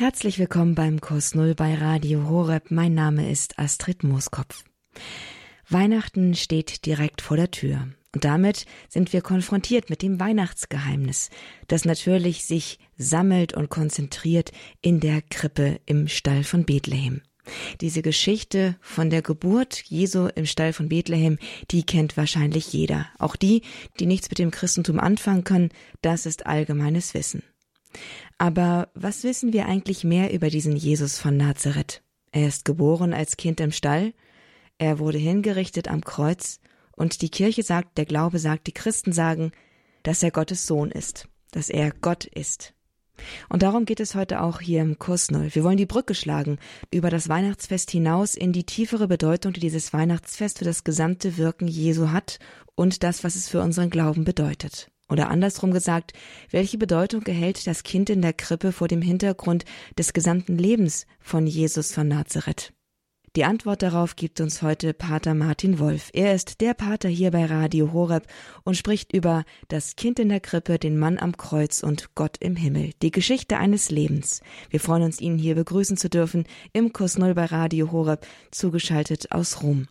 Herzlich willkommen beim Kurs Null bei Radio Horeb. Mein Name ist Astrid Mooskopf. Weihnachten steht direkt vor der Tür. Und damit sind wir konfrontiert mit dem Weihnachtsgeheimnis, das natürlich sich sammelt und konzentriert in der Krippe im Stall von Bethlehem. Diese Geschichte von der Geburt Jesu im Stall von Bethlehem, die kennt wahrscheinlich jeder. Auch die, die nichts mit dem Christentum anfangen können, das ist allgemeines Wissen. Aber was wissen wir eigentlich mehr über diesen Jesus von Nazareth? Er ist geboren als Kind im Stall, er wurde hingerichtet am Kreuz, und die Kirche sagt, der Glaube sagt, die Christen sagen, dass er Gottes Sohn ist, dass er Gott ist. Und darum geht es heute auch hier im Kurs Null. Wir wollen die Brücke schlagen über das Weihnachtsfest hinaus in die tiefere Bedeutung, die dieses Weihnachtsfest für das gesamte Wirken Jesu hat und das, was es für unseren Glauben bedeutet. Oder andersrum gesagt, welche Bedeutung erhält das Kind in der Krippe vor dem Hintergrund des gesamten Lebens von Jesus von Nazareth? Die Antwort darauf gibt uns heute Pater Martin Wolf. Er ist der Pater hier bei Radio Horeb und spricht über das Kind in der Krippe, den Mann am Kreuz und Gott im Himmel, die Geschichte eines Lebens. Wir freuen uns, ihn hier begrüßen zu dürfen im Kurs Null bei Radio Horeb, zugeschaltet aus Rom.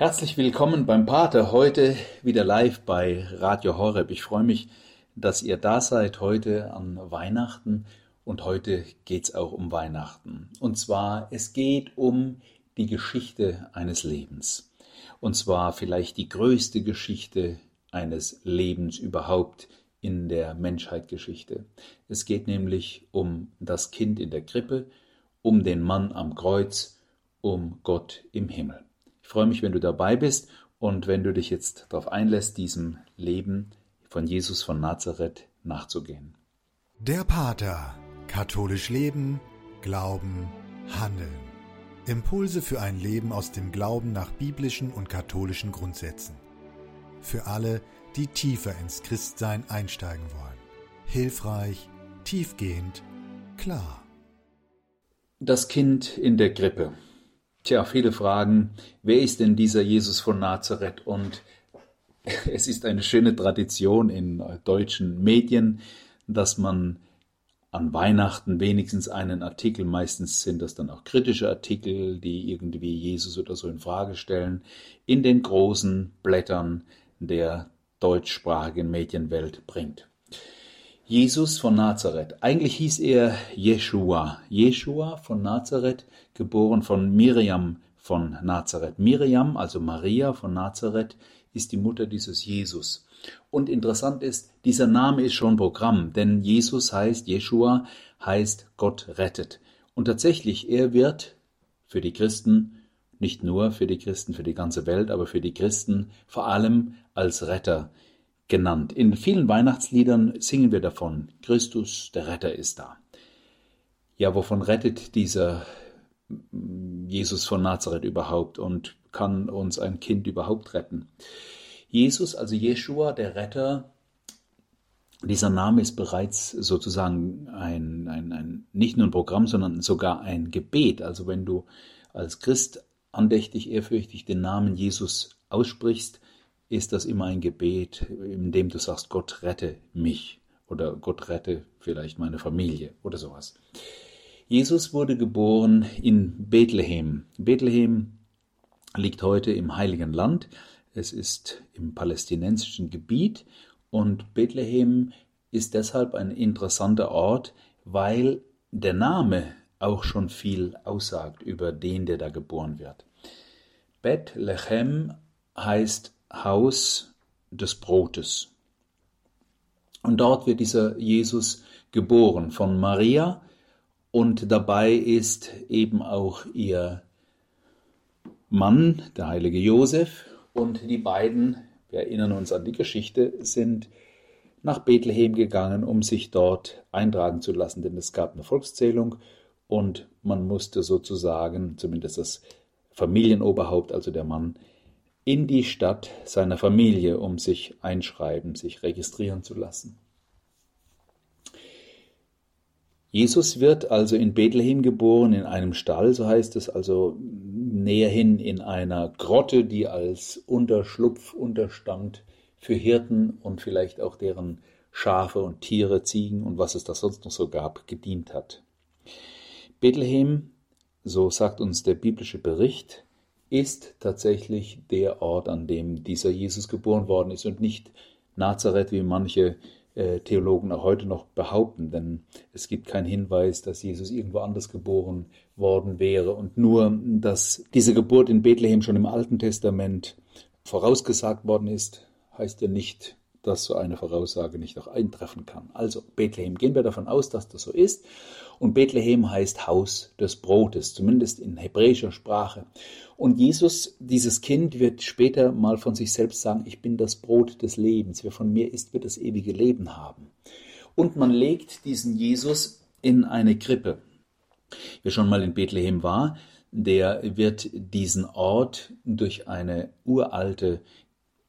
Herzlich willkommen beim Pater, heute wieder live bei Radio Horeb. Ich freue mich, dass ihr da seid heute an Weihnachten und heute geht es auch um Weihnachten. Und zwar, es geht um die Geschichte eines Lebens. Und zwar vielleicht die größte Geschichte eines Lebens überhaupt in der Menschheitsgeschichte. Es geht nämlich um das Kind in der Krippe, um den Mann am Kreuz, um Gott im Himmel freue mich, wenn du dabei bist und wenn du dich jetzt darauf einlässt, diesem Leben von Jesus von Nazareth nachzugehen. Der Pater. Katholisch Leben, Glauben, Handeln. Impulse für ein Leben aus dem Glauben nach biblischen und katholischen Grundsätzen. Für alle, die tiefer ins Christsein einsteigen wollen. Hilfreich, tiefgehend, klar. Das Kind in der Grippe. Tja, viele fragen, wer ist denn dieser Jesus von Nazareth? Und es ist eine schöne Tradition in deutschen Medien, dass man an Weihnachten wenigstens einen Artikel, meistens sind das dann auch kritische Artikel, die irgendwie Jesus oder so in Frage stellen, in den großen Blättern der deutschsprachigen Medienwelt bringt. Jesus von Nazareth. Eigentlich hieß er Jeshua. Jeshua von Nazareth, geboren von Miriam von Nazareth. Miriam, also Maria von Nazareth, ist die Mutter dieses Jesus. Und interessant ist, dieser Name ist schon Programm, denn Jesus heißt, Jeshua heißt Gott rettet. Und tatsächlich, er wird für die Christen, nicht nur für die Christen, für die ganze Welt, aber für die Christen vor allem als Retter genannt. In vielen Weihnachtsliedern singen wir davon, Christus, der Retter ist da. Ja, wovon rettet dieser Jesus von Nazareth überhaupt und kann uns ein Kind überhaupt retten? Jesus, also Jeshua, der Retter, dieser Name ist bereits sozusagen ein, ein, ein, nicht nur ein Programm, sondern sogar ein Gebet. Also wenn du als Christ andächtig, ehrfürchtig den Namen Jesus aussprichst, ist das immer ein Gebet, in dem du sagst, Gott rette mich oder Gott rette vielleicht meine Familie oder sowas. Jesus wurde geboren in Bethlehem. Bethlehem liegt heute im Heiligen Land. Es ist im palästinensischen Gebiet und Bethlehem ist deshalb ein interessanter Ort, weil der Name auch schon viel aussagt über den, der da geboren wird. Bethlehem heißt Haus des Brotes. Und dort wird dieser Jesus geboren von Maria. Und dabei ist eben auch ihr Mann, der heilige Josef, und die beiden, wir erinnern uns an die Geschichte, sind nach Bethlehem gegangen, um sich dort eintragen zu lassen, denn es gab eine Volkszählung. Und man musste sozusagen, zumindest das Familienoberhaupt, also der Mann, in die Stadt seiner Familie, um sich einschreiben, sich registrieren zu lassen. Jesus wird also in Bethlehem geboren, in einem Stall, so heißt es, also näherhin in einer Grotte, die als Unterschlupf, Unterstand für Hirten und vielleicht auch deren Schafe und Tiere, Ziegen und was es da sonst noch so gab, gedient hat. Bethlehem, so sagt uns der biblische Bericht, ist tatsächlich der Ort, an dem dieser Jesus geboren worden ist und nicht Nazareth, wie manche äh, Theologen auch heute noch behaupten, denn es gibt keinen Hinweis, dass Jesus irgendwo anders geboren worden wäre. Und nur, dass diese Geburt in Bethlehem schon im Alten Testament vorausgesagt worden ist, heißt ja nicht, dass so eine Voraussage nicht auch eintreffen kann. Also Bethlehem, gehen wir davon aus, dass das so ist. Und Bethlehem heißt Haus des Brotes, zumindest in hebräischer Sprache. Und Jesus, dieses Kind, wird später mal von sich selbst sagen, ich bin das Brot des Lebens. Wer von mir isst, wird das ewige Leben haben. Und man legt diesen Jesus in eine Krippe. Wer schon mal in Bethlehem war, der wird diesen Ort durch eine uralte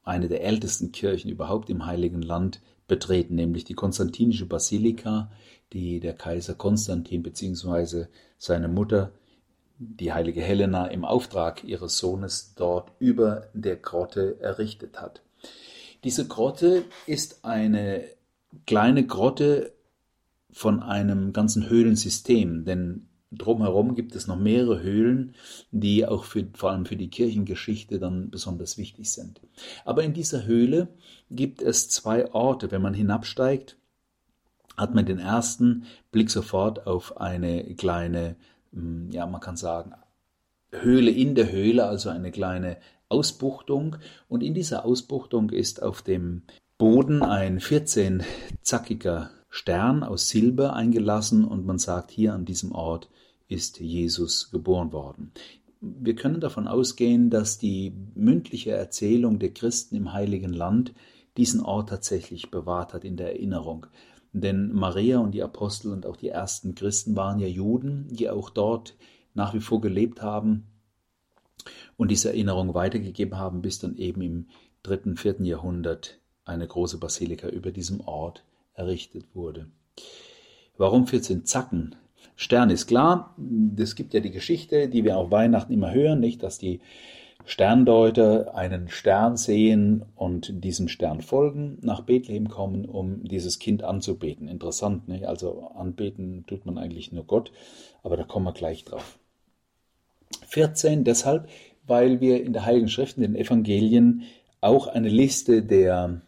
eine der ältesten Kirchen überhaupt im Heiligen Land betreten, nämlich die Konstantinische Basilika, die der Kaiser Konstantin bzw. seine Mutter, die heilige Helena, im Auftrag ihres Sohnes dort über der Grotte errichtet hat. Diese Grotte ist eine kleine Grotte von einem ganzen Höhlensystem, denn Drumherum gibt es noch mehrere Höhlen, die auch für, vor allem für die Kirchengeschichte dann besonders wichtig sind. Aber in dieser Höhle gibt es zwei Orte. Wenn man hinabsteigt, hat man den ersten Blick sofort auf eine kleine, hm, ja, man kann sagen, Höhle in der Höhle, also eine kleine Ausbuchtung. Und in dieser Ausbuchtung ist auf dem Boden ein 14-zackiger Stern aus Silber eingelassen und man sagt, hier an diesem Ort ist Jesus geboren worden. Wir können davon ausgehen, dass die mündliche Erzählung der Christen im Heiligen Land diesen Ort tatsächlich bewahrt hat in der Erinnerung. Denn Maria und die Apostel und auch die ersten Christen waren ja Juden, die auch dort nach wie vor gelebt haben und diese Erinnerung weitergegeben haben, bis dann eben im dritten, vierten Jahrhundert eine große Basilika über diesem Ort errichtet wurde. Warum 14 Zacken? Stern ist klar, es gibt ja die Geschichte, die wir auf Weihnachten immer hören, nicht, dass die Sterndeuter einen Stern sehen und diesem Stern folgen, nach Bethlehem kommen, um dieses Kind anzubeten. Interessant, nicht? Also anbeten tut man eigentlich nur Gott, aber da kommen wir gleich drauf. 14 deshalb, weil wir in der Heiligen Schrift, in den Evangelien, auch eine Liste der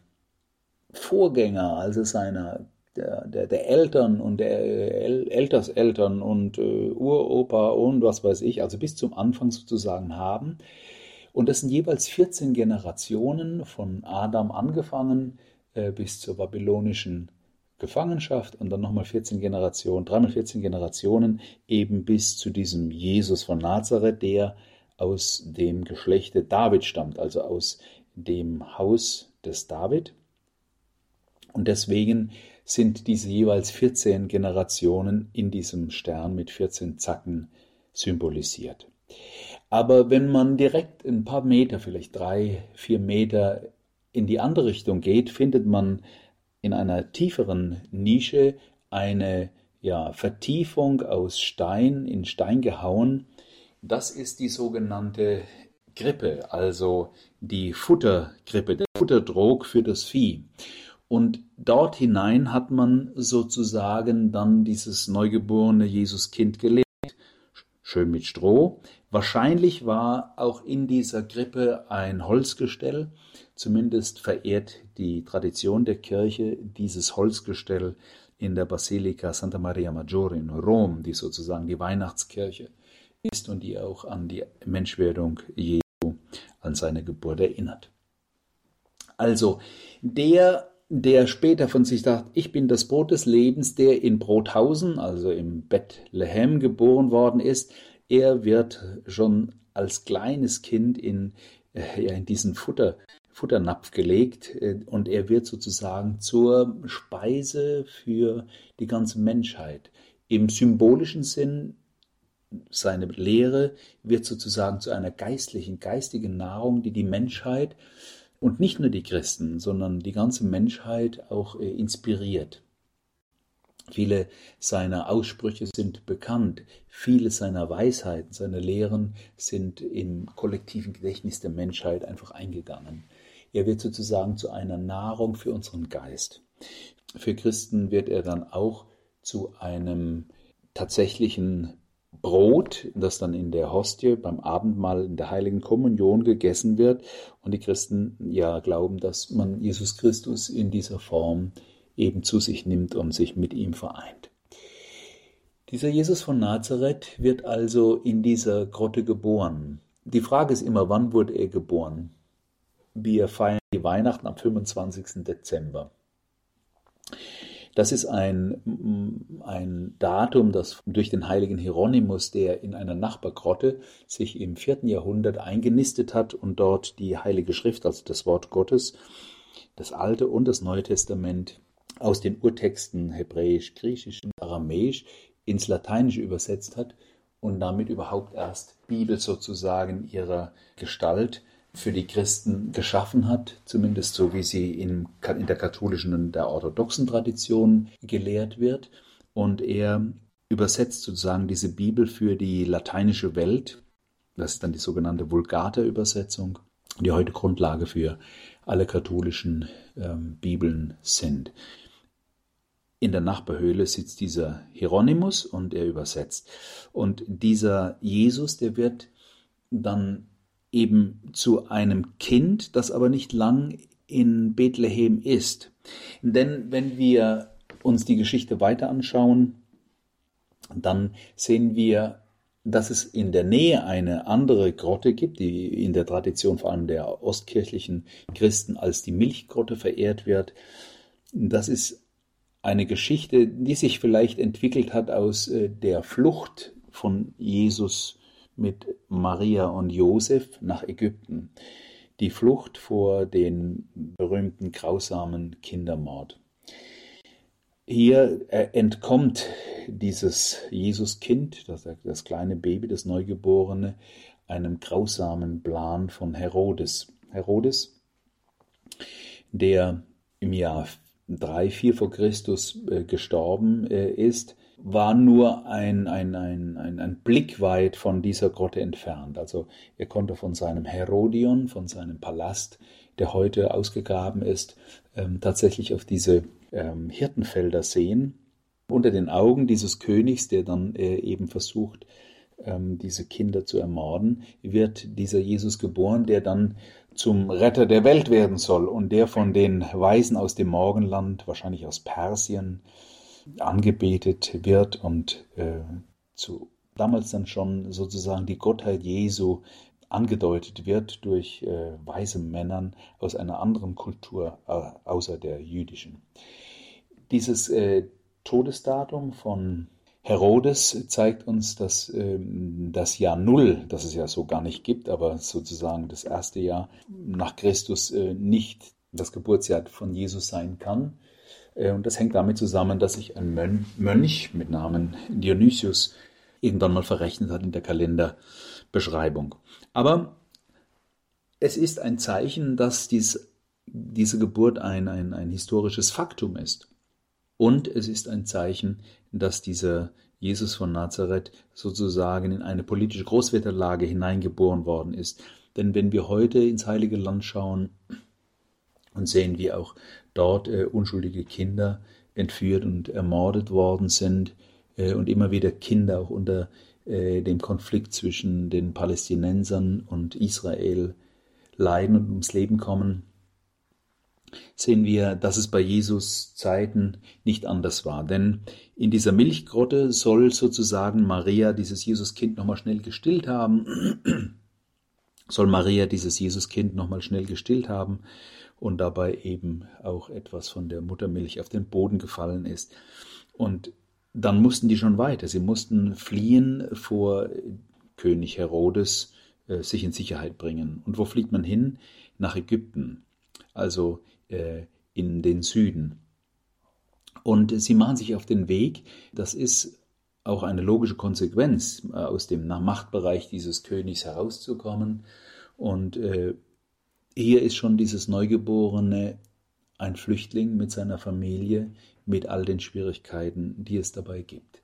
Vorgänger, also seiner der, der, der Eltern und der El Elterseltern und äh, Uropa und was weiß ich, also bis zum Anfang sozusagen haben. Und das sind jeweils 14 Generationen von Adam angefangen äh, bis zur babylonischen Gefangenschaft und dann nochmal 14 Generationen, dreimal 14 Generationen eben bis zu diesem Jesus von Nazareth, der aus dem Geschlechte David stammt, also aus dem Haus des David. Und deswegen sind diese jeweils 14 Generationen in diesem Stern mit 14 Zacken symbolisiert. Aber wenn man direkt ein paar Meter, vielleicht drei, vier Meter in die andere Richtung geht, findet man in einer tieferen Nische eine ja, Vertiefung aus Stein, in Stein gehauen. Das ist die sogenannte Grippe, also die Futtergrippe, der Futterdrog für das Vieh. Und dort hinein hat man sozusagen dann dieses neugeborene Jesuskind gelegt, schön mit Stroh. Wahrscheinlich war auch in dieser Krippe ein Holzgestell, zumindest verehrt die Tradition der Kirche dieses Holzgestell in der Basilika Santa Maria Maggiore in Rom, die sozusagen die Weihnachtskirche ist und die auch an die Menschwerdung Jesu, an seine Geburt erinnert. Also der der später von sich sagt, ich bin das Brot des Lebens, der in Brothausen, also im Bethlehem geboren worden ist, er wird schon als kleines Kind in, äh, ja, in diesen Futter, Futternapf gelegt äh, und er wird sozusagen zur Speise für die ganze Menschheit. Im symbolischen Sinn, seine Lehre wird sozusagen zu einer geistlichen, geistigen Nahrung, die die Menschheit und nicht nur die Christen, sondern die ganze Menschheit auch äh, inspiriert. Viele seiner Aussprüche sind bekannt, viele seiner Weisheiten, seine Lehren sind im kollektiven Gedächtnis der Menschheit einfach eingegangen. Er wird sozusagen zu einer Nahrung für unseren Geist. Für Christen wird er dann auch zu einem tatsächlichen Brot, das dann in der Hostie beim Abendmahl in der heiligen Kommunion gegessen wird. Und die Christen ja glauben, dass man Jesus Christus in dieser Form eben zu sich nimmt und sich mit ihm vereint. Dieser Jesus von Nazareth wird also in dieser Grotte geboren. Die Frage ist immer, wann wurde er geboren? Wir feiern die Weihnachten am 25. Dezember. Das ist ein, ein Datum, das durch den heiligen Hieronymus, der in einer Nachbargrotte sich im vierten Jahrhundert eingenistet hat und dort die Heilige Schrift, also das Wort Gottes, das Alte und das Neue Testament aus den Urtexten Hebräisch, Griechisch und Aramäisch ins Lateinische übersetzt hat und damit überhaupt erst Bibel sozusagen ihrer Gestalt für die Christen geschaffen hat, zumindest so wie sie in, in der katholischen und der orthodoxen Tradition gelehrt wird. Und er übersetzt sozusagen diese Bibel für die lateinische Welt. Das ist dann die sogenannte Vulgata-Übersetzung, die heute Grundlage für alle katholischen ähm, Bibeln sind. In der Nachbarhöhle sitzt dieser Hieronymus und er übersetzt. Und dieser Jesus, der wird dann eben zu einem Kind, das aber nicht lang in Bethlehem ist. Denn wenn wir uns die Geschichte weiter anschauen, dann sehen wir, dass es in der Nähe eine andere Grotte gibt, die in der Tradition vor allem der ostkirchlichen Christen als die Milchgrotte verehrt wird. Das ist eine Geschichte, die sich vielleicht entwickelt hat aus äh, der Flucht von Jesus mit Maria und Josef nach Ägypten. Die Flucht vor den berühmten grausamen Kindermord. Hier äh, entkommt dieses Jesuskind, das, das kleine Baby, das Neugeborene, einem grausamen Plan von Herodes. Herodes, der im Jahr 3, 4 vor Christus äh, gestorben äh, ist, war nur ein, ein, ein, ein, ein Blick weit von dieser Grotte entfernt. Also er konnte von seinem Herodion, von seinem Palast, der heute ausgegraben ist, ähm, tatsächlich auf diese ähm, Hirtenfelder sehen. Unter den Augen dieses Königs, der dann äh, eben versucht, ähm, diese Kinder zu ermorden, wird dieser Jesus geboren, der dann zum Retter der Welt werden soll und der von den Weisen aus dem Morgenland, wahrscheinlich aus Persien, angebetet wird und äh, zu damals dann schon sozusagen die Gottheit Jesu angedeutet wird durch äh, weise Männern aus einer anderen Kultur äh, außer der jüdischen. Dieses äh, Todesdatum von Herodes zeigt uns, dass ähm, das Jahr Null, das es ja so gar nicht gibt, aber sozusagen das erste Jahr nach Christus äh, nicht das Geburtsjahr von Jesus sein kann, und das hängt damit zusammen, dass sich ein Mönch mit Namen Dionysius irgendwann mal verrechnet hat in der Kalenderbeschreibung. Aber es ist ein Zeichen, dass dies, diese Geburt ein, ein, ein historisches Faktum ist. Und es ist ein Zeichen, dass dieser Jesus von Nazareth sozusagen in eine politische Großwetterlage hineingeboren worden ist. Denn wenn wir heute ins Heilige Land schauen und sehen, wie auch dort äh, unschuldige Kinder entführt und ermordet worden sind äh, und immer wieder Kinder auch unter äh, dem Konflikt zwischen den Palästinensern und Israel leiden und ums Leben kommen, sehen wir, dass es bei Jesus Zeiten nicht anders war. Denn in dieser Milchgrotte soll sozusagen Maria dieses Jesuskind nochmal schnell gestillt haben, soll Maria dieses Jesuskind nochmal schnell gestillt haben und dabei eben auch etwas von der Muttermilch auf den Boden gefallen ist. Und dann mussten die schon weiter. Sie mussten fliehen vor König Herodes, äh, sich in Sicherheit bringen. Und wo fliegt man hin? Nach Ägypten, also äh, in den Süden. Und sie machen sich auf den Weg. Das ist auch eine logische Konsequenz, äh, aus dem Machtbereich dieses Königs herauszukommen. Und äh, hier ist schon dieses Neugeborene ein Flüchtling mit seiner Familie, mit all den Schwierigkeiten, die es dabei gibt.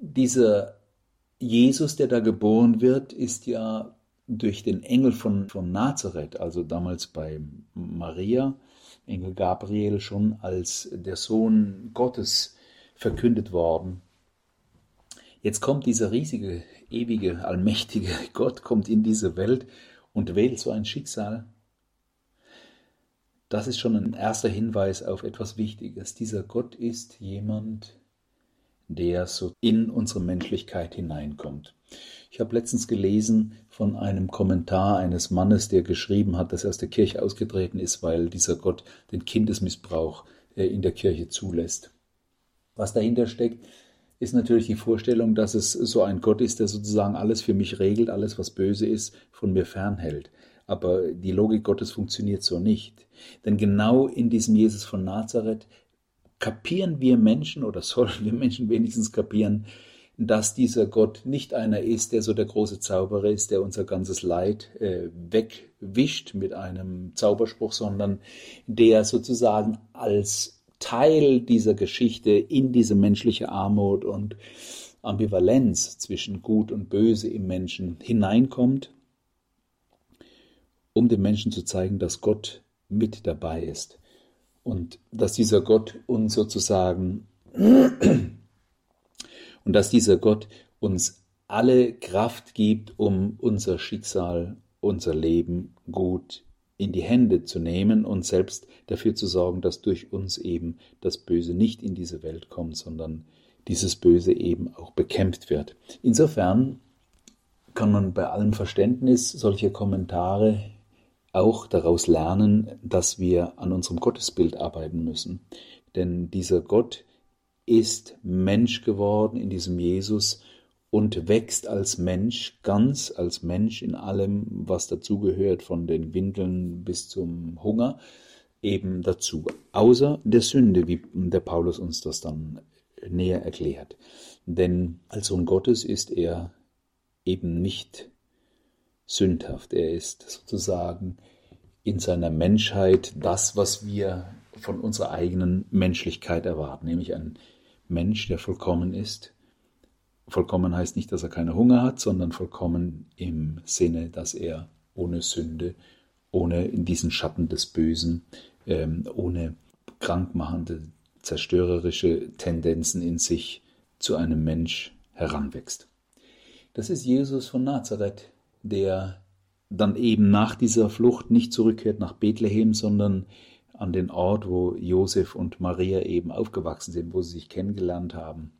Dieser Jesus, der da geboren wird, ist ja durch den Engel von, von Nazareth, also damals bei Maria, Engel Gabriel, schon als der Sohn Gottes verkündet worden. Jetzt kommt dieser riesige, ewige, allmächtige Gott, kommt in diese Welt und wählt so ein Schicksal. Das ist schon ein erster Hinweis auf etwas Wichtiges. Dieser Gott ist jemand, der so in unsere Menschlichkeit hineinkommt. Ich habe letztens gelesen von einem Kommentar eines Mannes, der geschrieben hat, dass er aus der Kirche ausgetreten ist, weil dieser Gott den Kindesmissbrauch äh, in der Kirche zulässt. Was dahinter steckt, ist natürlich die Vorstellung, dass es so ein Gott ist, der sozusagen alles für mich regelt, alles, was böse ist, von mir fernhält. Aber die Logik Gottes funktioniert so nicht. Denn genau in diesem Jesus von Nazareth kapieren wir Menschen oder sollen wir Menschen wenigstens kapieren, dass dieser Gott nicht einer ist, der so der große Zauberer ist, der unser ganzes Leid äh, wegwischt mit einem Zauberspruch, sondern der sozusagen als Teil dieser Geschichte in diese menschliche Armut und Ambivalenz zwischen Gut und Böse im Menschen hineinkommt, um dem Menschen zu zeigen, dass Gott mit dabei ist und dass dieser Gott uns sozusagen und dass dieser Gott uns alle Kraft gibt, um unser Schicksal, unser Leben gut in die Hände zu nehmen und selbst dafür zu sorgen, dass durch uns eben das Böse nicht in diese Welt kommt, sondern dieses Böse eben auch bekämpft wird. Insofern kann man bei allem Verständnis solcher Kommentare auch daraus lernen, dass wir an unserem Gottesbild arbeiten müssen. Denn dieser Gott ist Mensch geworden in diesem Jesus und wächst als Mensch, ganz als Mensch in allem, was dazugehört, von den Windeln bis zum Hunger, eben dazu. Außer der Sünde, wie der Paulus uns das dann näher erklärt. Denn als Sohn Gottes ist er eben nicht sündhaft. Er ist sozusagen in seiner Menschheit das, was wir von unserer eigenen Menschlichkeit erwarten, nämlich ein Mensch, der vollkommen ist, Vollkommen heißt nicht, dass er keinen Hunger hat, sondern vollkommen im Sinne, dass er ohne Sünde, ohne in diesen Schatten des Bösen, ähm, ohne krankmachende, zerstörerische Tendenzen in sich zu einem Mensch heranwächst. Das ist Jesus von Nazareth, der dann eben nach dieser Flucht nicht zurückkehrt nach Bethlehem, sondern an den Ort, wo Josef und Maria eben aufgewachsen sind, wo sie sich kennengelernt haben.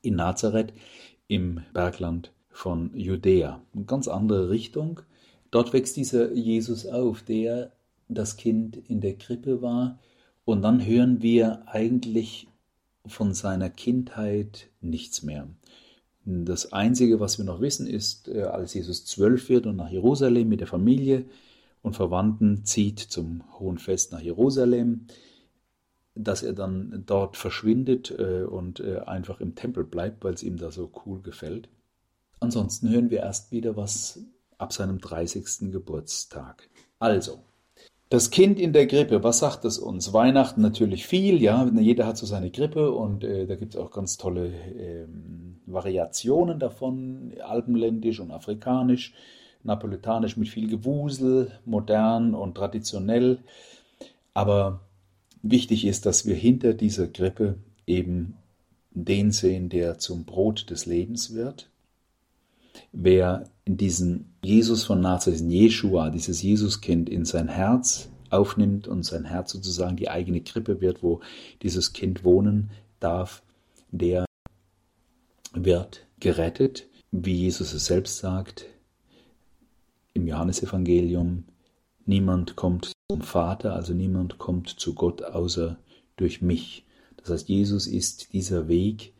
In Nazareth im Bergland von Judäa. Eine ganz andere Richtung. Dort wächst dieser Jesus auf, der das Kind in der Krippe war. Und dann hören wir eigentlich von seiner Kindheit nichts mehr. Das Einzige, was wir noch wissen, ist, äh, als Jesus zwölf wird und nach Jerusalem mit der Familie und Verwandten zieht zum Hohen Fest nach Jerusalem, dass er dann dort verschwindet äh, und äh, einfach im Tempel bleibt, weil es ihm da so cool gefällt. Ansonsten hören wir erst wieder was ab seinem 30. Geburtstag. Also, das Kind in der Grippe, was sagt es uns? Weihnachten natürlich viel, ja, jeder hat so seine Grippe und äh, da gibt es auch ganz tolle ähm, Variationen davon, alpenländisch und afrikanisch, napoletanisch mit viel Gewusel, modern und traditionell. Aber Wichtig ist, dass wir hinter dieser Grippe eben den sehen, der zum Brot des Lebens wird. Wer diesen Jesus von Nazareth, diesen Jeshua, dieses Jesuskind in sein Herz aufnimmt und sein Herz sozusagen die eigene Krippe wird, wo dieses Kind wohnen darf, der wird gerettet, wie Jesus es selbst sagt im Johannesevangelium. Niemand kommt zum Vater, also niemand kommt zu Gott außer durch mich. Das heißt, Jesus ist dieser Weg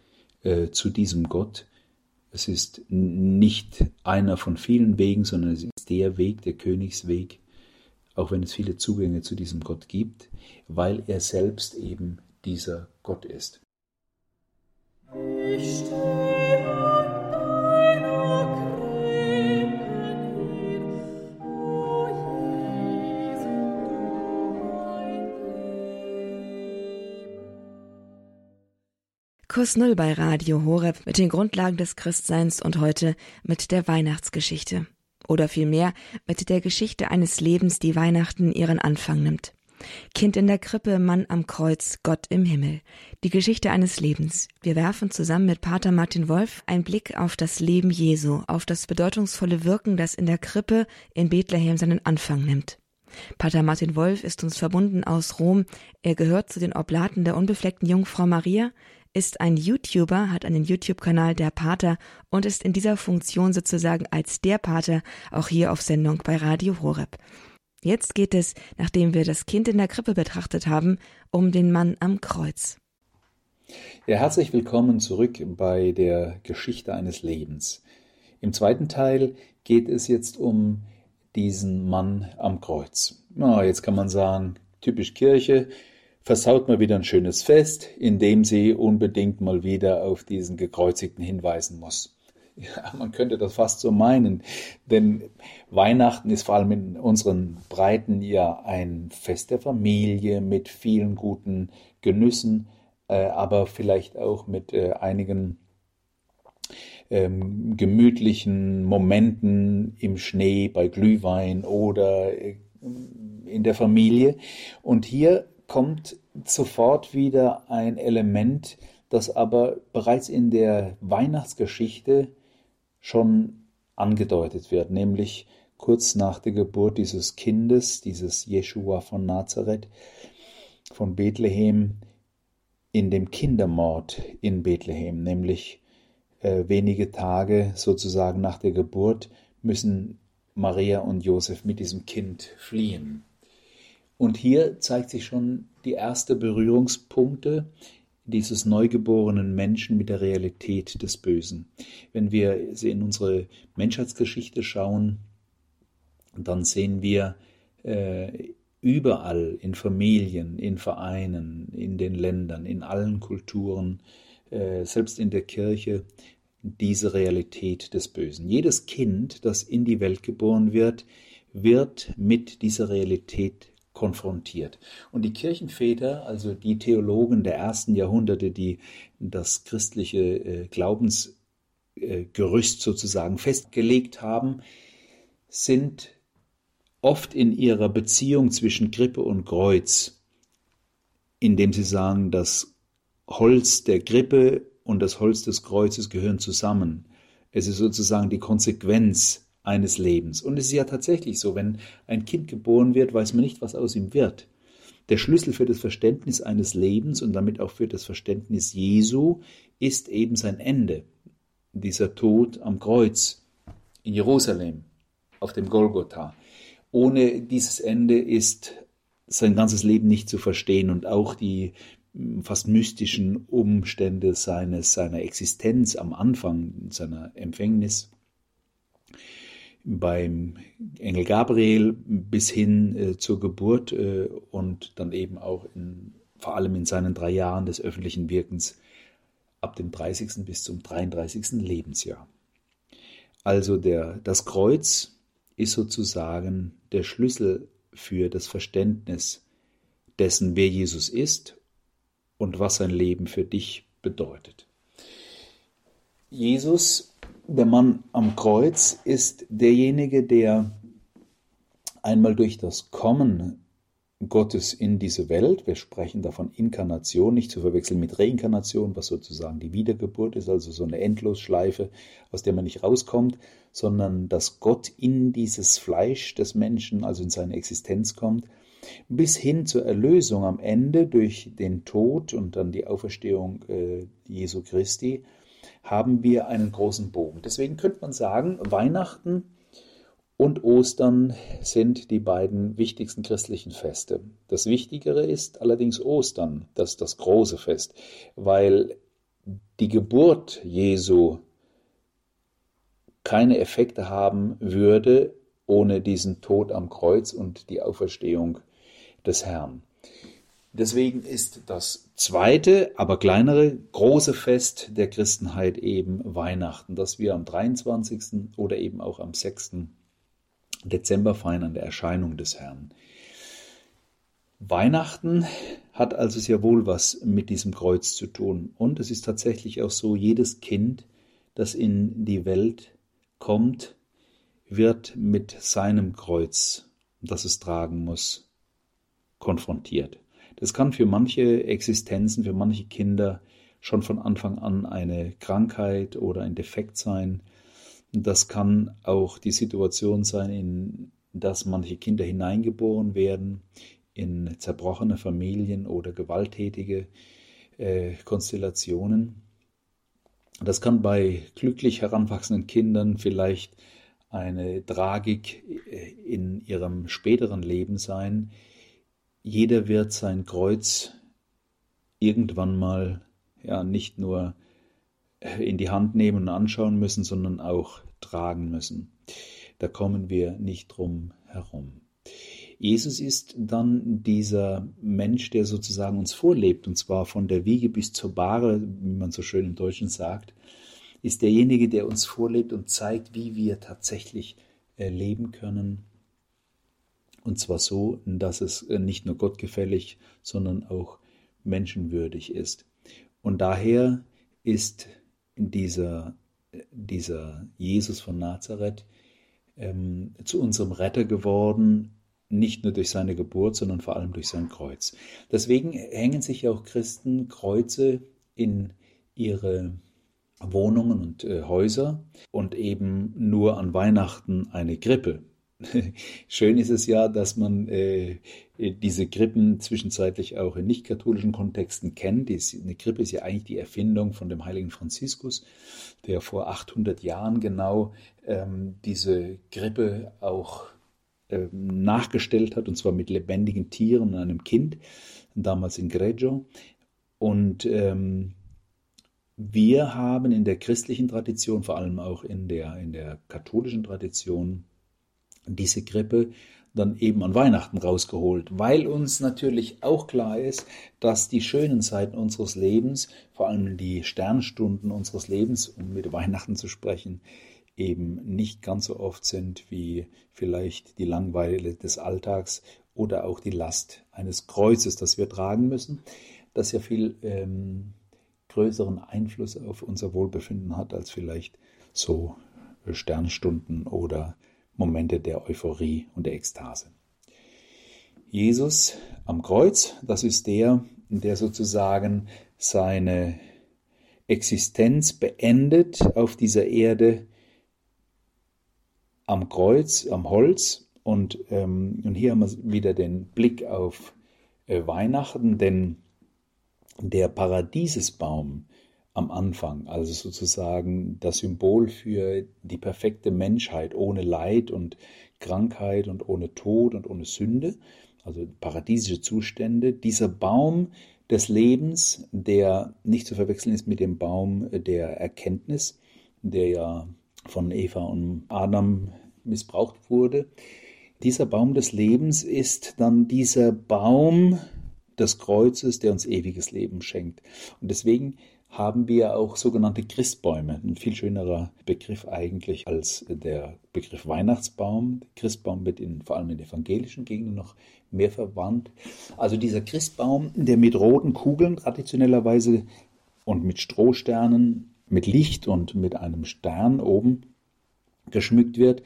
äh, zu diesem Gott. Es ist nicht einer von vielen Wegen, sondern es ist der Weg, der Königsweg, auch wenn es viele Zugänge zu diesem Gott gibt, weil er selbst eben dieser Gott ist. Ich stehe Kurs Null bei Radio Horeb mit den Grundlagen des Christseins und heute mit der Weihnachtsgeschichte. Oder vielmehr mit der Geschichte eines Lebens, die Weihnachten ihren Anfang nimmt. Kind in der Krippe, Mann am Kreuz, Gott im Himmel. Die Geschichte eines Lebens. Wir werfen zusammen mit Pater Martin Wolf einen Blick auf das Leben Jesu, auf das bedeutungsvolle Wirken, das in der Krippe in Bethlehem seinen Anfang nimmt. Pater Martin Wolf ist uns verbunden aus Rom. Er gehört zu den Oblaten der unbefleckten Jungfrau Maria, ist ein YouTuber, hat einen YouTube-Kanal der Pater und ist in dieser Funktion sozusagen als der Pater auch hier auf Sendung bei Radio Horeb. Jetzt geht es, nachdem wir das Kind in der Krippe betrachtet haben, um den Mann am Kreuz. Ja, herzlich willkommen zurück bei der Geschichte eines Lebens. Im zweiten Teil geht es jetzt um diesen Mann am Kreuz. Na, jetzt kann man sagen, typisch Kirche, versaut mal wieder ein schönes Fest, indem sie unbedingt mal wieder auf diesen Gekreuzigten hinweisen muss. Ja, man könnte das fast so meinen, denn Weihnachten ist vor allem in unseren Breiten ja ein Fest der Familie mit vielen guten Genüssen, äh, aber vielleicht auch mit äh, einigen ähm, gemütlichen Momenten im Schnee, bei Glühwein oder äh, in der Familie. Und hier kommt sofort wieder ein Element, das aber bereits in der Weihnachtsgeschichte schon angedeutet wird, nämlich kurz nach der Geburt dieses Kindes, dieses Jeschua von Nazareth, von Bethlehem, in dem Kindermord in Bethlehem, nämlich äh, wenige Tage sozusagen nach der Geburt müssen Maria und Josef mit diesem Kind fliehen. Und hier zeigt sich schon die erste Berührungspunkte dieses neugeborenen Menschen mit der Realität des Bösen. Wenn wir in unsere Menschheitsgeschichte schauen, dann sehen wir äh, überall in Familien, in Vereinen, in den Ländern, in allen Kulturen, äh, selbst in der Kirche, diese Realität des Bösen. Jedes Kind, das in die Welt geboren wird, wird mit dieser Realität konfrontiert. Und die Kirchenväter, also die Theologen der ersten Jahrhunderte, die das christliche äh, Glaubensgerüst äh, sozusagen festgelegt haben, sind oft in ihrer Beziehung zwischen Krippe und Kreuz, indem sie sagen, das Holz der Krippe und das Holz des Kreuzes gehören zusammen. Es ist sozusagen die Konsequenz eines Lebens. Und es ist ja tatsächlich so, wenn ein Kind geboren wird, weiß man nicht, was aus ihm wird. Der Schlüssel für das Verständnis eines Lebens und damit auch für das Verständnis Jesu ist eben sein Ende. Dieser Tod am Kreuz in Jerusalem, auf dem Golgotha. Ohne dieses Ende ist sein ganzes Leben nicht zu verstehen und auch die hm, fast mystischen Umstände seines, seiner Existenz am Anfang seiner Empfängnis beim Engel Gabriel bis hin äh, zur Geburt äh, und dann eben auch in, vor allem in seinen drei Jahren des öffentlichen Wirkens ab dem 30. bis zum 33. Lebensjahr. Also der, das Kreuz ist sozusagen der Schlüssel für das Verständnis dessen, wer Jesus ist und was sein Leben für dich bedeutet. Jesus der Mann am Kreuz ist derjenige, der einmal durch das Kommen Gottes in diese Welt, wir sprechen davon Inkarnation, nicht zu verwechseln mit Reinkarnation, was sozusagen die Wiedergeburt ist, also so eine Endlosschleife, aus der man nicht rauskommt, sondern dass Gott in dieses Fleisch des Menschen, also in seine Existenz kommt, bis hin zur Erlösung am Ende durch den Tod und dann die Auferstehung äh, Jesu Christi, haben wir einen großen Bogen. Deswegen könnte man sagen, Weihnachten und Ostern sind die beiden wichtigsten christlichen Feste. Das Wichtigere ist allerdings Ostern, das das große Fest, weil die Geburt Jesu keine Effekte haben würde ohne diesen Tod am Kreuz und die Auferstehung des Herrn. Deswegen ist das zweite, aber kleinere, große Fest der Christenheit eben Weihnachten, das wir am 23. oder eben auch am 6. Dezember feiern an der Erscheinung des Herrn. Weihnachten hat also sehr wohl was mit diesem Kreuz zu tun. Und es ist tatsächlich auch so, jedes Kind, das in die Welt kommt, wird mit seinem Kreuz, das es tragen muss, konfrontiert. Das kann für manche Existenzen, für manche Kinder schon von Anfang an eine Krankheit oder ein Defekt sein. Das kann auch die Situation sein, in dass manche Kinder hineingeboren werden in zerbrochene Familien oder gewalttätige äh, Konstellationen. Das kann bei glücklich heranwachsenden Kindern vielleicht eine Tragik äh, in ihrem späteren Leben sein. Jeder wird sein Kreuz irgendwann mal ja nicht nur in die Hand nehmen und anschauen müssen, sondern auch tragen müssen. Da kommen wir nicht drum herum. Jesus ist dann dieser Mensch, der sozusagen uns vorlebt, und zwar von der Wiege bis zur Bahre, wie man so schön im Deutschen sagt, ist derjenige, der uns vorlebt und zeigt, wie wir tatsächlich äh, leben können. Und zwar so, dass es äh, nicht nur gottgefällig, sondern auch menschenwürdig ist. Und daher ist dieser, dieser Jesus von Nazareth ähm, zu unserem Retter geworden, nicht nur durch seine Geburt, sondern vor allem durch sein Kreuz. Deswegen hängen sich auch Christen Kreuze in ihre Wohnungen und äh, Häuser und eben nur an Weihnachten eine Krippe. Schön ist es ja, dass man äh, diese Krippen zwischenzeitlich auch in nicht-katholischen Kontexten kennt. eine Krippe ist ja eigentlich die Erfindung von dem heiligen Franziskus, der vor 800 Jahren genau ähm, diese Krippe auch ähm, nachgestellt hat, und zwar mit lebendigen Tieren und einem Kind, damals in Greggio. Und ähm, wir haben in der christlichen Tradition, vor allem auch in der, in der katholischen Tradition, diese Krippe dann eben an Weihnachten rausgeholt, weil uns natürlich auch klar ist, dass die schönen Zeiten unseres Lebens, vor allem die Sternstunden unseres Lebens, um mit Weihnachten zu sprechen, eben nicht ganz so oft sind wie vielleicht die Langweile des Alltags oder auch die Last eines Kreuzes, das wir tragen müssen, das ja viel ähm, größeren Einfluss auf unser Wohlbefinden hat als vielleicht so Sternstunden oder Momente der Euphorie und der Ekstase. Jesus am Kreuz, das ist der, der sozusagen seine Existenz beendet auf dieser Erde am Kreuz, am Holz. Und, ähm, und hier haben wir wieder den Blick auf äh, Weihnachten, denn der Paradiesesbaum am Anfang, also sozusagen das Symbol für die perfekte Menschheit ohne Leid und Krankheit und ohne Tod und ohne Sünde, also paradiesische Zustände. Dieser Baum des Lebens, der nicht zu verwechseln ist mit dem Baum der Erkenntnis, der ja von Eva und Adam missbraucht wurde. Dieser Baum des Lebens ist dann dieser Baum des Kreuzes, der uns ewiges Leben schenkt. Und deswegen haben wir auch sogenannte Christbäume. Ein viel schönerer Begriff eigentlich als der Begriff Weihnachtsbaum. Christbaum wird in, vor allem in evangelischen Gegenden noch mehr verwandt. Also dieser Christbaum, der mit roten Kugeln traditionellerweise und mit Strohsternen, mit Licht und mit einem Stern oben geschmückt wird,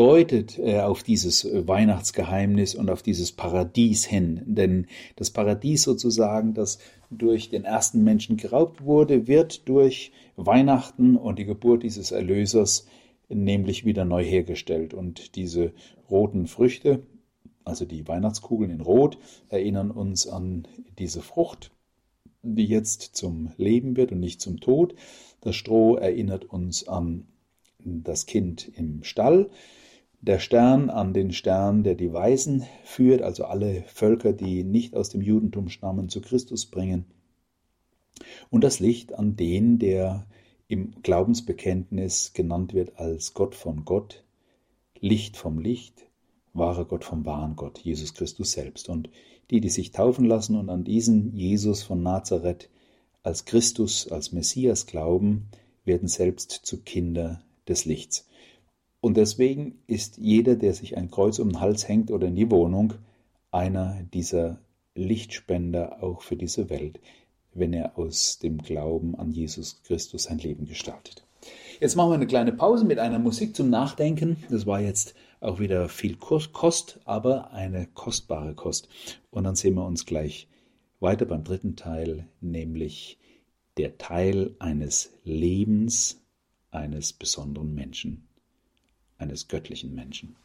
deutet äh, auf dieses Weihnachtsgeheimnis und auf dieses Paradies hin. Denn das Paradies sozusagen, das durch den ersten Menschen geraubt wurde, wird durch Weihnachten und die Geburt dieses Erlösers nämlich wieder neu hergestellt. Und diese roten Früchte, also die Weihnachtskugeln in Rot, erinnern uns an diese Frucht, die jetzt zum Leben wird und nicht zum Tod. Das Stroh erinnert uns an das Kind im Stall, der Stern an den Stern, der die Weisen führt, also alle Völker, die nicht aus dem Judentum stammen, zu Christus bringen. Und das Licht an den, der im Glaubensbekenntnis genannt wird als Gott von Gott, Licht vom Licht, wahrer Gott vom wahren Gott, Jesus Christus selbst. Und die, die sich taufen lassen und an diesen Jesus von Nazareth als Christus, als Messias glauben, werden selbst zu Kinder des Lichts. Und deswegen ist jeder, der sich ein Kreuz um den Hals hängt oder in die Wohnung, einer dieser Lichtspender auch für diese Welt, wenn er aus dem Glauben an Jesus Christus sein Leben gestaltet. Jetzt machen wir eine kleine Pause mit einer Musik zum Nachdenken. Das war jetzt auch wieder viel Kost, aber eine kostbare Kost. Und dann sehen wir uns gleich weiter beim dritten Teil, nämlich der Teil eines Lebens eines besonderen Menschen, eines göttlichen Menschen.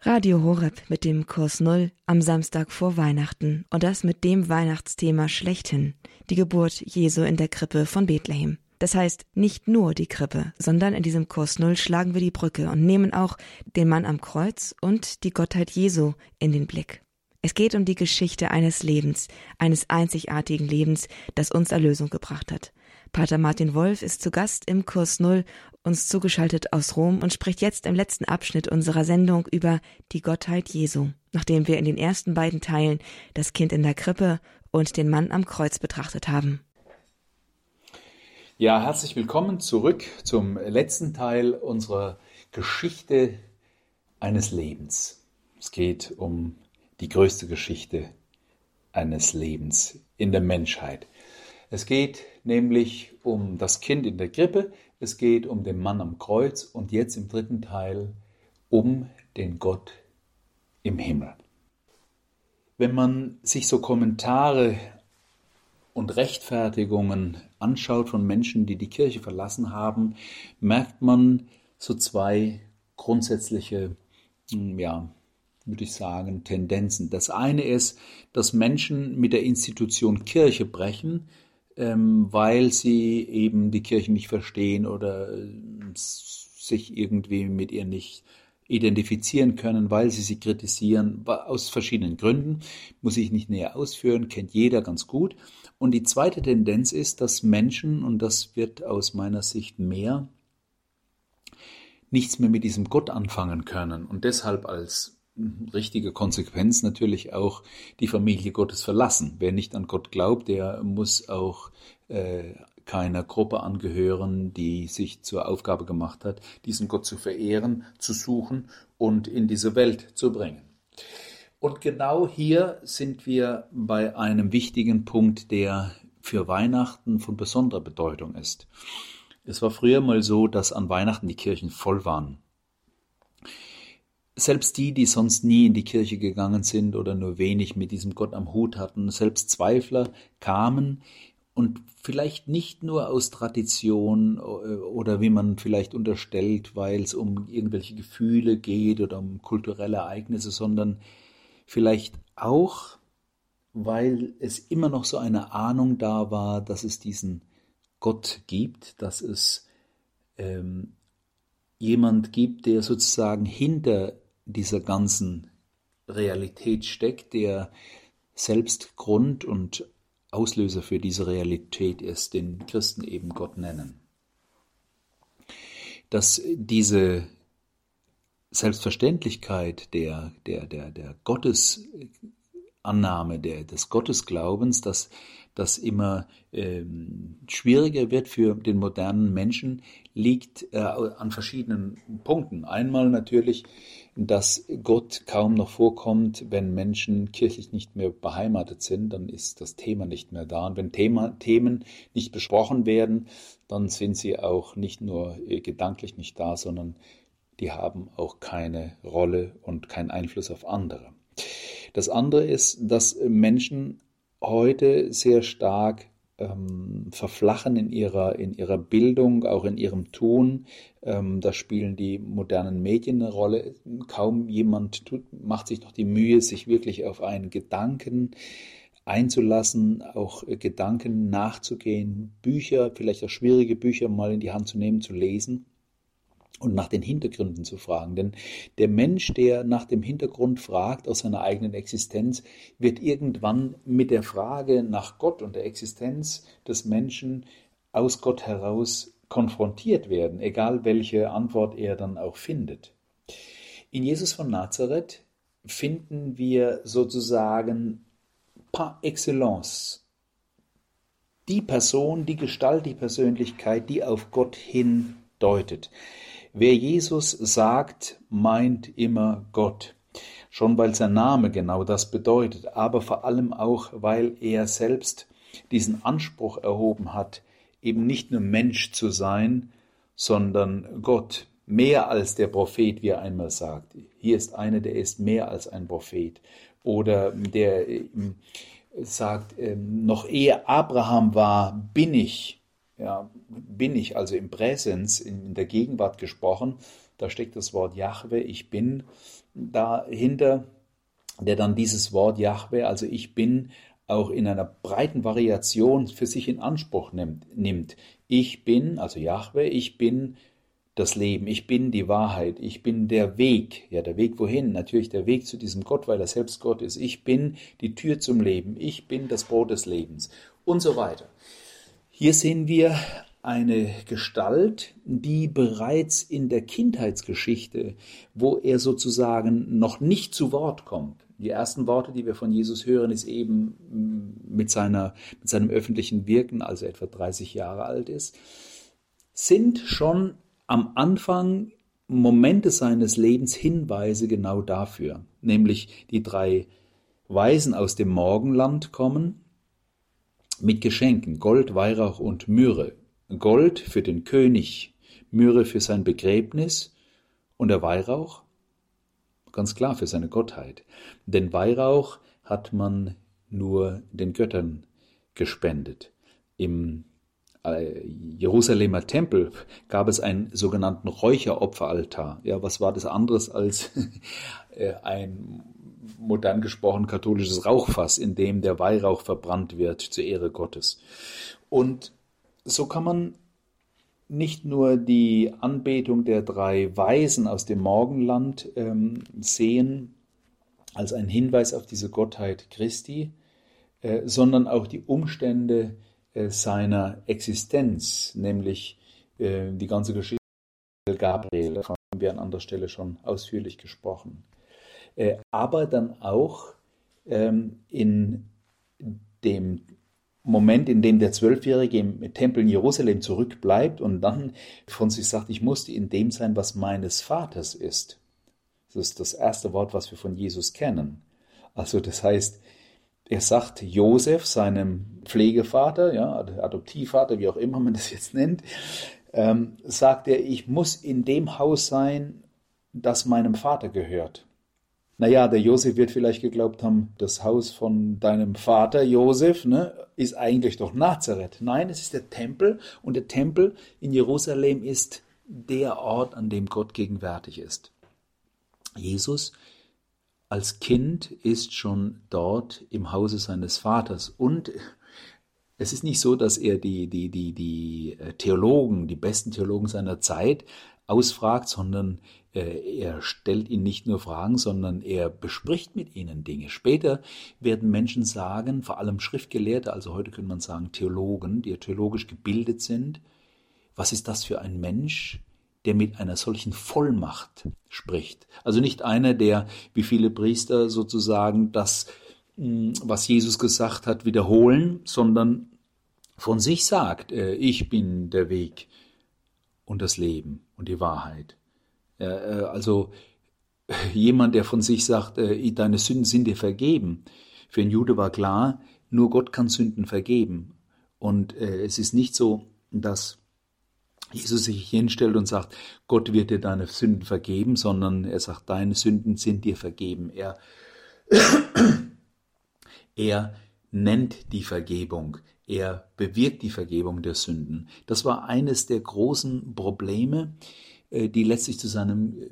Radio Horeb mit dem Kurs Null am Samstag vor Weihnachten und das mit dem Weihnachtsthema schlechthin, die Geburt Jesu in der Krippe von Bethlehem. Das heißt, nicht nur die Krippe, sondern in diesem Kurs Null schlagen wir die Brücke und nehmen auch den Mann am Kreuz und die Gottheit Jesu in den Blick. Es geht um die Geschichte eines Lebens, eines einzigartigen Lebens, das uns Erlösung gebracht hat. Pater Martin Wolf ist zu Gast im Kurs Null, uns zugeschaltet aus Rom und spricht jetzt im letzten Abschnitt unserer Sendung über die Gottheit Jesu, nachdem wir in den ersten beiden Teilen das Kind in der Krippe und den Mann am Kreuz betrachtet haben. Ja, herzlich willkommen zurück zum letzten Teil unserer Geschichte eines Lebens. Es geht um die größte Geschichte eines Lebens in der Menschheit. Es geht nämlich um das Kind in der Krippe, es geht um den Mann am Kreuz und jetzt im dritten Teil um den Gott im Himmel. Wenn man sich so Kommentare und Rechtfertigungen anschaut von Menschen, die die Kirche verlassen haben, merkt man so zwei grundsätzliche, hm, ja, würde ich sagen, Tendenzen. Das eine ist, dass Menschen mit der Institution Kirche brechen, ähm, weil sie eben die Kirche nicht verstehen oder äh, sich irgendwie mit ihr nicht identifizieren können, weil sie sie kritisieren, aus verschiedenen Gründen, muss ich nicht näher ausführen, kennt jeder ganz gut. Und die zweite Tendenz ist, dass Menschen, und das wird aus meiner Sicht mehr, nichts mehr mit diesem Gott anfangen können und deshalb als richtige Konsequenz natürlich auch die Familie Gottes verlassen. Wer nicht an Gott glaubt, der muss auch äh, keiner Gruppe angehören, die sich zur Aufgabe gemacht hat, diesen Gott zu verehren, zu suchen und in diese Welt zu bringen. Und genau hier sind wir bei einem wichtigen Punkt, der für Weihnachten von besonderer Bedeutung ist. Es war früher mal so, dass an Weihnachten die Kirchen voll waren. Selbst die, die sonst nie in die Kirche gegangen sind oder nur wenig mit diesem Gott am Hut hatten, selbst Zweifler kamen und vielleicht nicht nur aus Tradition äh, oder wie man vielleicht unterstellt, weil es um irgendwelche Gefühle geht oder um kulturelle Ereignisse, sondern vielleicht auch, weil es immer noch so eine Ahnung da war, dass es diesen Gott gibt, dass es ähm, jemand gibt, der sozusagen hinter dieser ganzen Realität steckt, der selbst Grund und Auslöser für diese Realität ist, den Christen eben Gott nennen. Dass diese Selbstverständlichkeit der, der, der, der Gottesannahme, der, des Gottesglaubens, dass das immer ähm, schwieriger wird für den modernen Menschen, liegt äh, an verschiedenen Punkten. Einmal natürlich dass Gott kaum noch vorkommt, wenn Menschen kirchlich nicht mehr beheimatet sind, dann ist das Thema nicht mehr da. Und wenn Thema, Themen nicht besprochen werden, dann sind sie auch nicht nur äh, gedanklich nicht da, sondern die haben auch keine Rolle und keinen Einfluss auf andere. Das andere ist, dass Menschen heute sehr stark ähm, verflachen in ihrer, in ihrer Bildung, auch in ihrem Tun. Ähm, da spielen die modernen Medien eine Rolle. Kaum jemand tut, macht sich noch die Mühe, sich wirklich auf einen Gedanken einzulassen, auch äh, Gedanken nachzugehen, Bücher, vielleicht auch schwierige Bücher mal in die Hand zu nehmen, zu lesen und nach den Hintergründen zu fragen. Denn der Mensch, der nach dem Hintergrund fragt aus seiner eigenen Existenz, wird irgendwann mit der Frage nach Gott und der Existenz des Menschen aus Gott heraus konfrontiert werden, egal welche Antwort er dann auch findet. In Jesus von Nazareth finden wir sozusagen par excellence die Person, die Gestalt, die Persönlichkeit, die auf Gott hin deutet. Wer Jesus sagt, meint immer Gott. Schon weil sein Name genau das bedeutet, aber vor allem auch, weil er selbst diesen Anspruch erhoben hat, eben nicht nur Mensch zu sein, sondern Gott, mehr als der Prophet, wie er einmal sagt. Hier ist einer, der ist mehr als ein Prophet. Oder der ähm, sagt, ähm, noch ehe Abraham war, bin ich. Ja, bin ich, also im Präsens, in der Gegenwart gesprochen. Da steckt das Wort Jahwe, ich bin dahinter, der dann dieses Wort Jahwe, also ich bin, auch in einer breiten Variation für sich in Anspruch nimmt. Ich bin, also Jahwe, ich bin das Leben, ich bin die Wahrheit, ich bin der Weg. Ja, der Weg wohin? Natürlich der Weg zu diesem Gott, weil er selbst Gott ist. Ich bin die Tür zum Leben, ich bin das Brot des Lebens und so weiter. Hier sehen wir eine Gestalt, die bereits in der Kindheitsgeschichte, wo er sozusagen noch nicht zu Wort kommt, die ersten Worte, die wir von Jesus hören, ist eben mm, mit, seiner, mit seinem öffentlichen Wirken, also etwa 30 Jahre alt ist, sind schon am Anfang Momente seines Lebens Hinweise genau dafür, nämlich die drei Weisen aus dem Morgenland kommen mit Geschenken, Gold, Weihrauch und Myrrhe. Gold für den König, Myrrhe für sein Begräbnis und der Weihrauch ganz klar für seine Gottheit. Denn Weihrauch hat man nur den Göttern gespendet. Im äh, Jerusalemer Tempel gab es einen sogenannten Räucheropferaltar. Ja, was war das anderes als äh, ein modern gesprochen katholisches Rauchfass, in dem der Weihrauch verbrannt wird zur Ehre Gottes. Und so kann man nicht nur die Anbetung der drei Weisen aus dem Morgenland ähm, sehen als ein Hinweis auf diese Gottheit Christi, äh, sondern auch die Umstände äh, seiner Existenz, nämlich äh, die ganze Geschichte Gabriel, davon haben wir an anderer Stelle schon ausführlich gesprochen. Äh, aber dann auch ähm, in dem Moment, in dem der Zwölfjährige im Tempel in Jerusalem zurückbleibt und dann von sich sagt, ich musste in dem sein, was meines Vaters ist. Das ist das erste Wort, was wir von Jesus kennen. Also das heißt, er sagt Josef, seinem Pflegevater, ja, Adoptivvater, wie auch immer man das jetzt nennt, ähm, sagt er, ich muss in dem Haus sein, das meinem Vater gehört. Naja, der Josef wird vielleicht geglaubt haben, das Haus von deinem Vater Josef ne, ist eigentlich doch Nazareth. Nein, es ist der Tempel und der Tempel in Jerusalem ist der Ort, an dem Gott gegenwärtig ist. Jesus als Kind ist schon dort im Hause seines Vaters und es ist nicht so, dass er die, die, die, die Theologen, die besten Theologen seiner Zeit ausfragt, sondern äh, er stellt ihnen nicht nur Fragen, sondern er bespricht mit ihnen Dinge. Später werden Menschen sagen, vor allem Schriftgelehrte, also heute könnte man sagen Theologen, die theologisch gebildet sind, was ist das für ein Mensch, der mit einer solchen Vollmacht spricht. Also nicht einer, der wie viele Priester sozusagen das, hm, was Jesus gesagt hat, wiederholen, sondern von sich sagt, äh, ich bin der Weg und das Leben und die Wahrheit. Äh, also jemand, der von sich sagt, äh, deine Sünden sind dir vergeben. Für einen Jude war klar, nur Gott kann Sünden vergeben. Und äh, es ist nicht so, dass Jesus sich hinstellt und sagt, Gott wird dir deine Sünden vergeben, sondern er sagt, deine Sünden sind dir vergeben. Er, er nennt die Vergebung. Er bewirkt die Vergebung der Sünden. Das war eines der großen Probleme, äh, die letztlich zu seinem äh,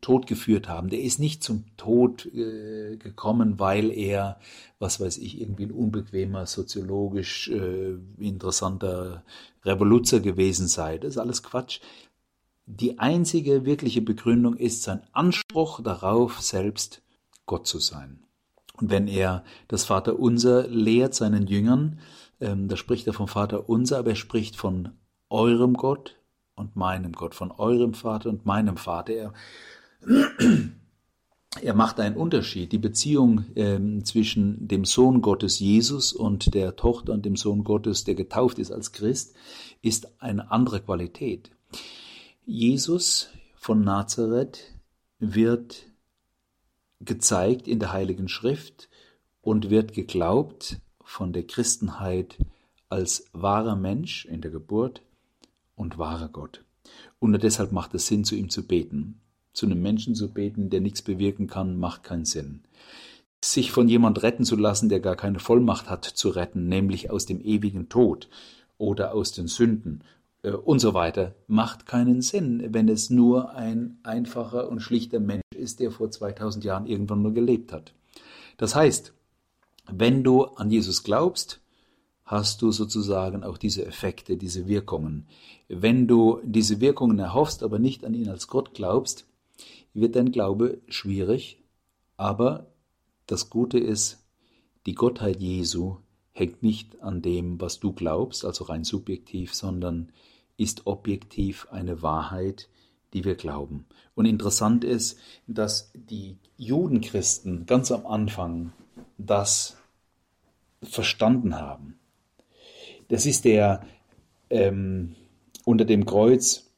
Tod geführt haben. Der ist nicht zum Tod äh, gekommen, weil er, was weiß ich, irgendwie ein unbequemer, soziologisch äh, interessanter Revoluzer gewesen sei. Das ist alles Quatsch. Die einzige wirkliche Begründung ist sein Anspruch darauf, selbst Gott zu sein. Und wenn er das Vaterunser lehrt seinen Jüngern, ähm, da spricht er vom Vaterunser, aber er spricht von eurem Gott, und meinem Gott, von eurem Vater und meinem Vater. Er, er macht einen Unterschied. Die Beziehung ähm, zwischen dem Sohn Gottes Jesus und der Tochter und dem Sohn Gottes, der getauft ist als Christ, ist eine andere Qualität. Jesus von Nazareth wird gezeigt in der Heiligen Schrift und wird geglaubt von der Christenheit als wahrer Mensch in der Geburt und wahrer Gott. Und deshalb macht es Sinn, zu ihm zu beten. Zu einem Menschen zu beten, der nichts bewirken kann, macht keinen Sinn. Sich von jemand retten zu lassen, der gar keine Vollmacht hat zu retten, nämlich aus dem ewigen Tod oder aus den Sünden äh, und so weiter, macht keinen Sinn, wenn es nur ein einfacher und schlichter Mensch ist, der vor 2000 Jahren irgendwann nur gelebt hat. Das heißt, wenn du an Jesus glaubst, hast du sozusagen auch diese Effekte, diese Wirkungen. Wenn du diese Wirkungen erhoffst, aber nicht an ihn als Gott glaubst, wird dein Glaube schwierig, aber das Gute ist, die Gottheit Jesu hängt nicht an dem, was du glaubst, also rein subjektiv, sondern ist objektiv eine Wahrheit, die wir glauben. Und interessant ist, dass die Judenchristen ganz am Anfang das verstanden haben. Das ist der ähm, unter dem Kreuz,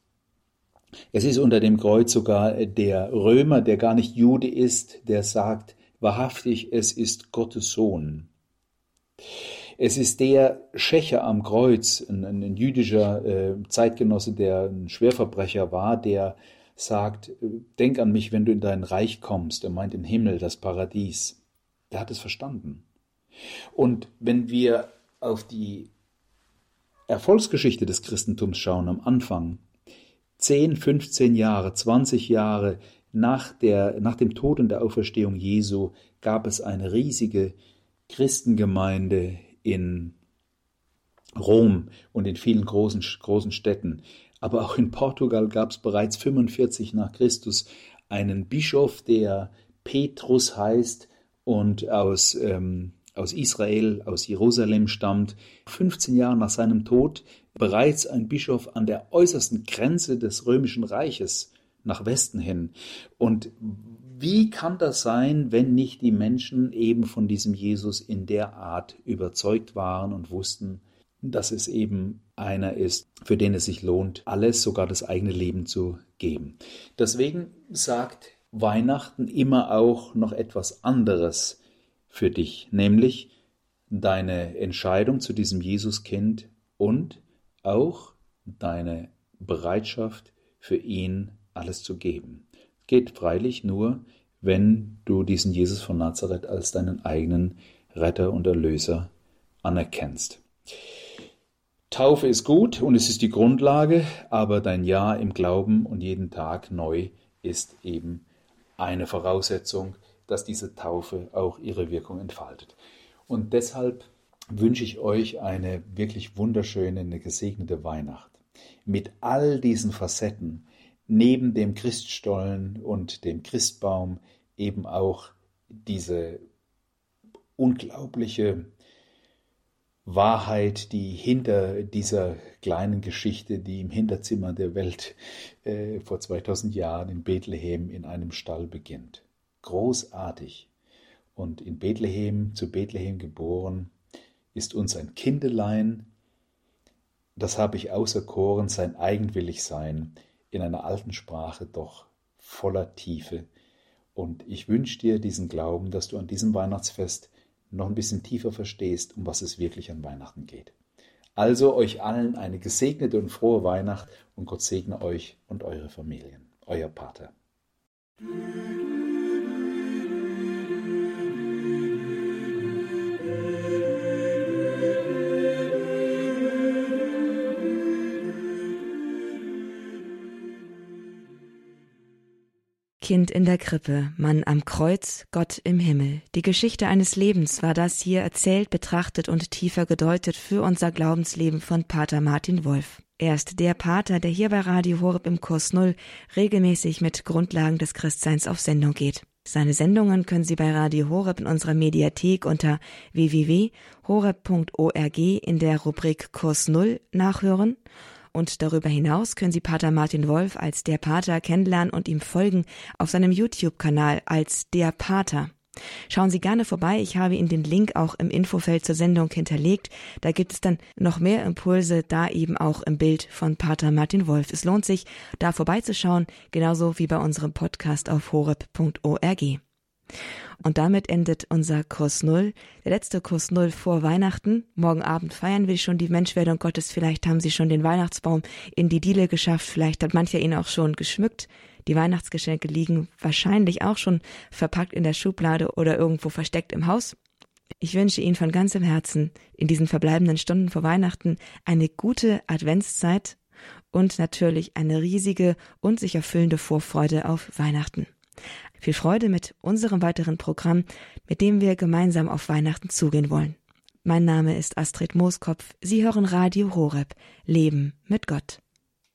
es ist unter dem Kreuz sogar der Römer, der gar nicht Jude ist, der sagt, wahrhaftig, es ist Gottes Sohn. Es ist der Schächer am Kreuz, ein, ein jüdischer äh, Zeitgenosse, der ein Schwerverbrecher war, der sagt, denk an mich, wenn du in dein Reich kommst. Er meint den Himmel, das Paradies. Der hat es verstanden. Und wenn wir auf die Erfolgsgeschichte des Christentums schauen am Anfang, 10, 15 Jahre, 20 Jahre nach, der, nach dem Tod und der Auferstehung Jesu gab es eine riesige Christengemeinde in Rom und in vielen großen, großen Städten. Aber auch in Portugal gab es bereits 45 nach Christus einen Bischof, der Petrus heißt und aus ähm, aus Israel, aus Jerusalem stammt, 15 Jahre nach seinem Tod bereits ein Bischof an der äußersten Grenze des römischen Reiches nach Westen hin. Und wie kann das sein, wenn nicht die Menschen eben von diesem Jesus in der Art überzeugt waren und wussten, dass es eben einer ist, für den es sich lohnt, alles, sogar das eigene Leben zu geben. Deswegen sagt Weihnachten immer auch noch etwas anderes für dich, nämlich deine Entscheidung zu diesem Jesuskind und auch deine Bereitschaft für ihn alles zu geben. Geht freilich nur, wenn du diesen Jesus von Nazareth als deinen eigenen Retter und Erlöser anerkennst. Taufe ist gut und es ist die Grundlage, aber dein Ja im Glauben und jeden Tag neu ist eben eine Voraussetzung, dass diese Taufe auch ihre Wirkung entfaltet. Und deshalb wünsche ich euch eine wirklich wunderschöne, eine gesegnete Weihnacht mit all diesen Facetten, neben dem Christstollen und dem Christbaum eben auch diese unglaubliche Wahrheit, die hinter dieser kleinen Geschichte, die im Hinterzimmer der Welt äh, vor 2000 Jahren in Bethlehem in einem Stall beginnt großartig. Und in Bethlehem, zu Bethlehem geboren, ist uns ein Kindelein, das habe ich auserkoren, sein Eigenwilligsein in einer alten Sprache doch voller Tiefe. Und ich wünsche dir diesen Glauben, dass du an diesem Weihnachtsfest noch ein bisschen tiefer verstehst, um was es wirklich an Weihnachten geht. Also euch allen eine gesegnete und frohe Weihnacht und Gott segne euch und eure Familien. Euer Pater. Kind in der Krippe, Mann am Kreuz, Gott im Himmel. Die Geschichte eines Lebens war das hier erzählt, betrachtet und tiefer gedeutet für unser Glaubensleben von Pater Martin Wolf. Er ist der Pater, der hier bei Radio Horeb im Kurs Null regelmäßig mit Grundlagen des Christseins auf Sendung geht. Seine Sendungen können Sie bei Radio Horeb in unserer Mediathek unter www.horeb.org in der Rubrik Kurs Null nachhören und darüber hinaus können Sie Pater Martin Wolf als der Pater kennenlernen und ihm folgen auf seinem YouTube-Kanal als der Pater. Schauen Sie gerne vorbei. Ich habe Ihnen den Link auch im Infofeld zur Sendung hinterlegt. Da gibt es dann noch mehr Impulse, da eben auch im Bild von Pater Martin Wolf. Es lohnt sich, da vorbeizuschauen, genauso wie bei unserem Podcast auf horeb.org. Und damit endet unser Kurs Null, der letzte Kurs Null vor Weihnachten. Morgen Abend feiern wir schon die Menschwerdung Gottes. Vielleicht haben Sie schon den Weihnachtsbaum in die Diele geschafft. Vielleicht hat mancher ihn auch schon geschmückt. Die Weihnachtsgeschenke liegen wahrscheinlich auch schon verpackt in der Schublade oder irgendwo versteckt im Haus. Ich wünsche Ihnen von ganzem Herzen in diesen verbleibenden Stunden vor Weihnachten eine gute Adventszeit und natürlich eine riesige und sich erfüllende Vorfreude auf Weihnachten. Viel Freude mit unserem weiteren Programm, mit dem wir gemeinsam auf Weihnachten zugehen wollen. Mein Name ist Astrid Mooskopf. Sie hören Radio Horeb. Leben mit Gott.